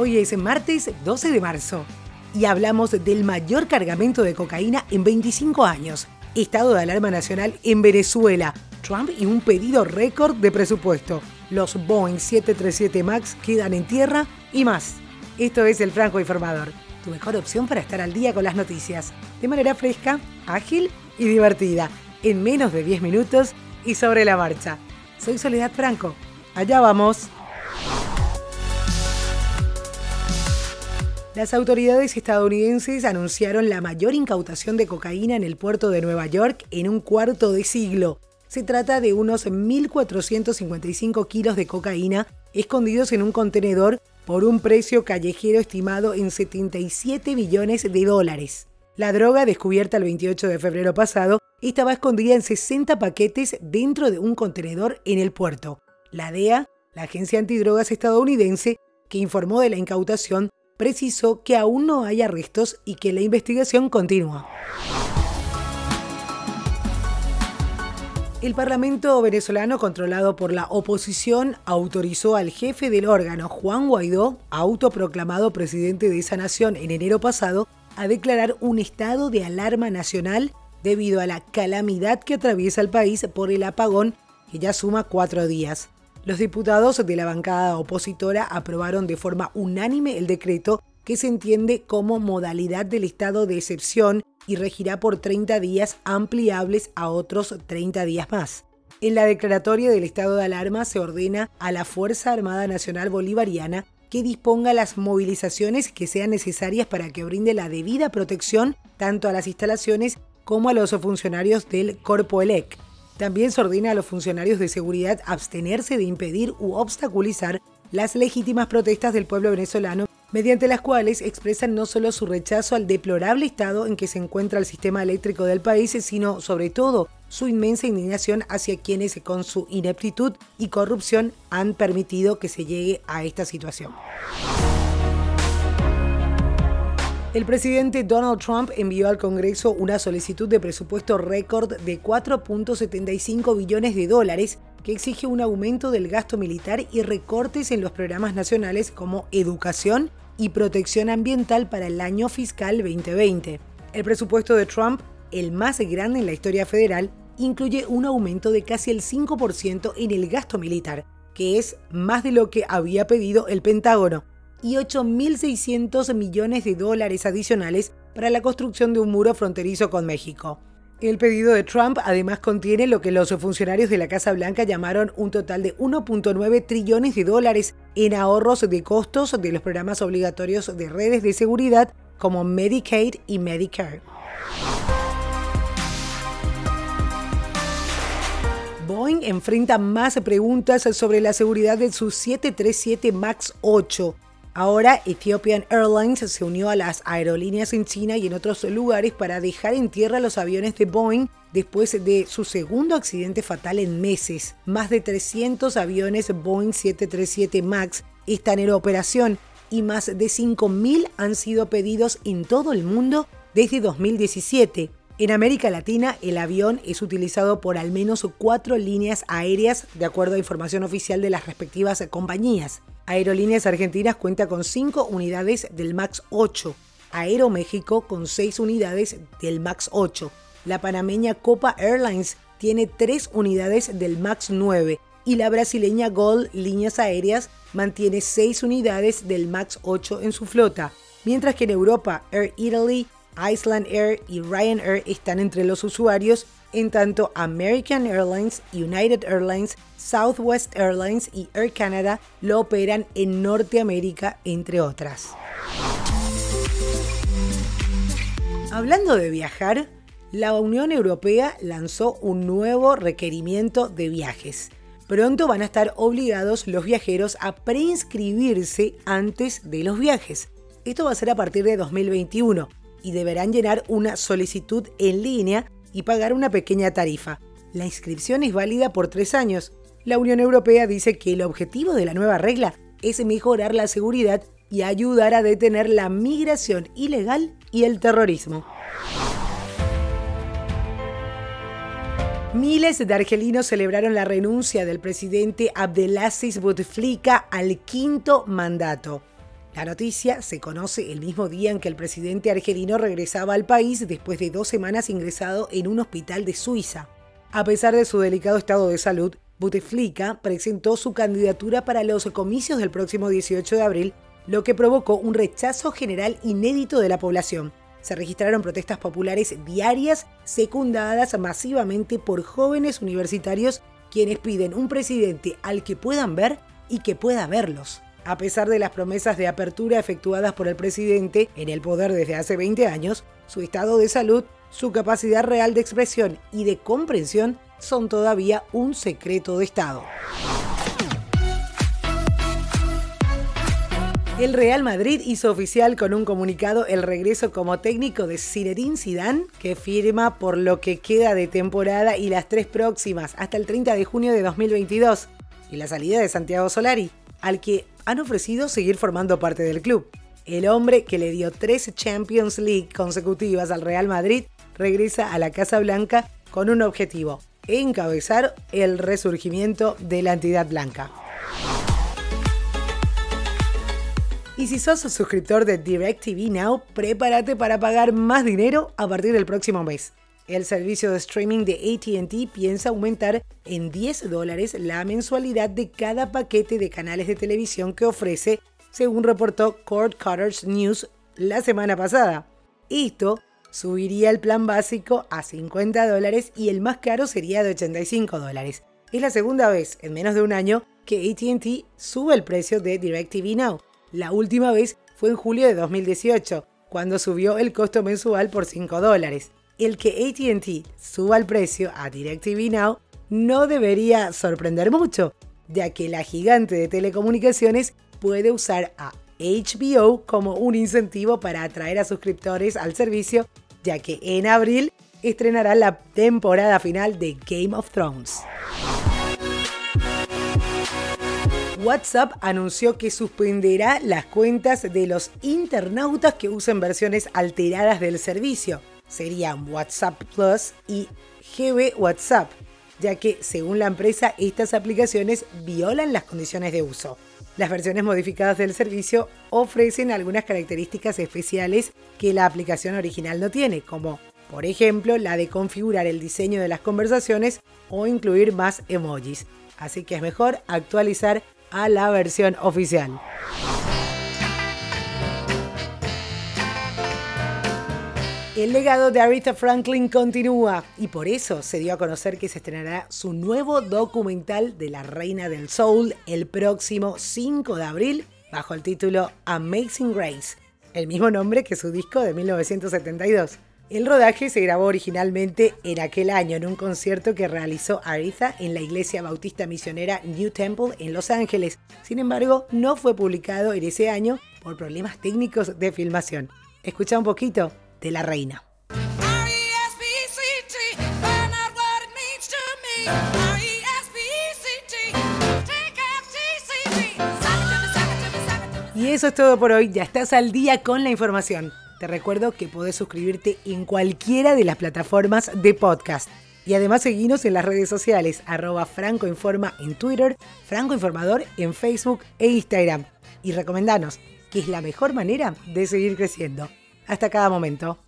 Hoy es martes 12 de marzo y hablamos del mayor cargamento de cocaína en 25 años, estado de alarma nacional en Venezuela, Trump y un pedido récord de presupuesto. Los Boeing 737 MAX quedan en tierra y más. Esto es el Franco Informador, tu mejor opción para estar al día con las noticias, de manera fresca, ágil y divertida, en menos de 10 minutos y sobre la marcha. Soy Soledad Franco. Allá vamos. Las autoridades estadounidenses anunciaron la mayor incautación de cocaína en el puerto de Nueva York en un cuarto de siglo. Se trata de unos 1.455 kilos de cocaína escondidos en un contenedor por un precio callejero estimado en 77 billones de dólares. La droga, descubierta el 28 de febrero pasado, estaba escondida en 60 paquetes dentro de un contenedor en el puerto. La DEA, la agencia antidrogas estadounidense, que informó de la incautación, precisó que aún no hay arrestos y que la investigación continúa. El Parlamento venezolano, controlado por la oposición, autorizó al jefe del órgano, Juan Guaidó, autoproclamado presidente de esa nación en enero pasado, a declarar un estado de alarma nacional debido a la calamidad que atraviesa el país por el apagón que ya suma cuatro días. Los diputados de la bancada opositora aprobaron de forma unánime el decreto que se entiende como modalidad del estado de excepción y regirá por 30 días ampliables a otros 30 días más. En la declaratoria del estado de alarma se ordena a la Fuerza Armada Nacional Bolivariana que disponga las movilizaciones que sean necesarias para que brinde la debida protección tanto a las instalaciones como a los funcionarios del Corpo ELEC. También se ordena a los funcionarios de seguridad abstenerse de impedir u obstaculizar las legítimas protestas del pueblo venezolano, mediante las cuales expresan no solo su rechazo al deplorable estado en que se encuentra el sistema eléctrico del país, sino sobre todo su inmensa indignación hacia quienes con su ineptitud y corrupción han permitido que se llegue a esta situación. El presidente Donald Trump envió al Congreso una solicitud de presupuesto récord de 4.75 billones de dólares que exige un aumento del gasto militar y recortes en los programas nacionales como educación y protección ambiental para el año fiscal 2020. El presupuesto de Trump, el más grande en la historia federal, incluye un aumento de casi el 5% en el gasto militar, que es más de lo que había pedido el Pentágono y 8.600 millones de dólares adicionales para la construcción de un muro fronterizo con México. El pedido de Trump además contiene lo que los funcionarios de la Casa Blanca llamaron un total de 1.9 trillones de dólares en ahorros de costos de los programas obligatorios de redes de seguridad como Medicaid y Medicare. Boeing enfrenta más preguntas sobre la seguridad de su 737 MAX 8 Ahora Ethiopian Airlines se unió a las aerolíneas en China y en otros lugares para dejar en tierra los aviones de Boeing después de su segundo accidente fatal en meses. Más de 300 aviones Boeing 737 MAX están en operación y más de 5.000 han sido pedidos en todo el mundo desde 2017. En América Latina, el avión es utilizado por al menos cuatro líneas aéreas, de acuerdo a información oficial de las respectivas compañías. Aerolíneas Argentinas cuenta con 5 unidades del MAX 8, Aeroméxico con 6 unidades del MAX 8, la panameña Copa Airlines tiene 3 unidades del MAX 9 y la brasileña Gold Líneas Aéreas mantiene 6 unidades del MAX 8 en su flota, mientras que en Europa Air Italy, Iceland Air y Ryanair están entre los usuarios en tanto American Airlines, United Airlines, Southwest Airlines y Air Canada lo operan en Norteamérica, entre otras. Hablando de viajar, la Unión Europea lanzó un nuevo requerimiento de viajes. Pronto van a estar obligados los viajeros a preinscribirse antes de los viajes. Esto va a ser a partir de 2021 y deberán llenar una solicitud en línea y pagar una pequeña tarifa. La inscripción es válida por tres años. La Unión Europea dice que el objetivo de la nueva regla es mejorar la seguridad y ayudar a detener la migración ilegal y el terrorismo. Miles de argelinos celebraron la renuncia del presidente Abdelaziz Bouteflika al quinto mandato. La noticia se conoce el mismo día en que el presidente argelino regresaba al país después de dos semanas ingresado en un hospital de Suiza. A pesar de su delicado estado de salud, Bouteflika presentó su candidatura para los comicios del próximo 18 de abril, lo que provocó un rechazo general inédito de la población. Se registraron protestas populares diarias secundadas masivamente por jóvenes universitarios quienes piden un presidente al que puedan ver y que pueda verlos. A pesar de las promesas de apertura efectuadas por el presidente en el poder desde hace 20 años, su estado de salud, su capacidad real de expresión y de comprensión son todavía un secreto de Estado. El Real Madrid hizo oficial con un comunicado el regreso como técnico de Zinedine Zidane, que firma por lo que queda de temporada y las tres próximas hasta el 30 de junio de 2022, y la salida de Santiago Solari, al que han ofrecido seguir formando parte del club. El hombre que le dio tres Champions League consecutivas al Real Madrid regresa a la Casa Blanca con un objetivo, encabezar el resurgimiento de la entidad blanca. Y si sos suscriptor de DirecTV Now, prepárate para pagar más dinero a partir del próximo mes. El servicio de streaming de ATT piensa aumentar en 10 dólares la mensualidad de cada paquete de canales de televisión que ofrece, según reportó Cord Cutters News la semana pasada. Esto subiría el plan básico a 50 dólares y el más caro sería de 85 dólares. Es la segunda vez en menos de un año que ATT sube el precio de DirecTV Now. La última vez fue en julio de 2018, cuando subió el costo mensual por 5 dólares. El que ATT suba el precio a DirecTV Now no debería sorprender mucho, ya que la gigante de telecomunicaciones puede usar a HBO como un incentivo para atraer a suscriptores al servicio, ya que en abril estrenará la temporada final de Game of Thrones. WhatsApp anunció que suspenderá las cuentas de los internautas que usen versiones alteradas del servicio. Serían WhatsApp Plus y GB WhatsApp, ya que, según la empresa, estas aplicaciones violan las condiciones de uso. Las versiones modificadas del servicio ofrecen algunas características especiales que la aplicación original no tiene, como por ejemplo la de configurar el diseño de las conversaciones o incluir más emojis. Así que es mejor actualizar a la versión oficial. El legado de Aretha Franklin continúa y por eso se dio a conocer que se estrenará su nuevo documental de la Reina del Soul el próximo 5 de abril bajo el título Amazing Grace, el mismo nombre que su disco de 1972. El rodaje se grabó originalmente en aquel año en un concierto que realizó Aretha en la iglesia bautista misionera New Temple en Los Ángeles. Sin embargo, no fue publicado en ese año por problemas técnicos de filmación. Escucha un poquito de la reina. Y eso es todo por hoy, ya estás al día con la información. Te recuerdo que podés suscribirte en cualquiera de las plataformas de podcast. Y además seguinos en las redes sociales, arroba francoinforma en Twitter, francoinformador en Facebook e Instagram. Y recomendanos, que es la mejor manera de seguir creciendo hasta cada momento.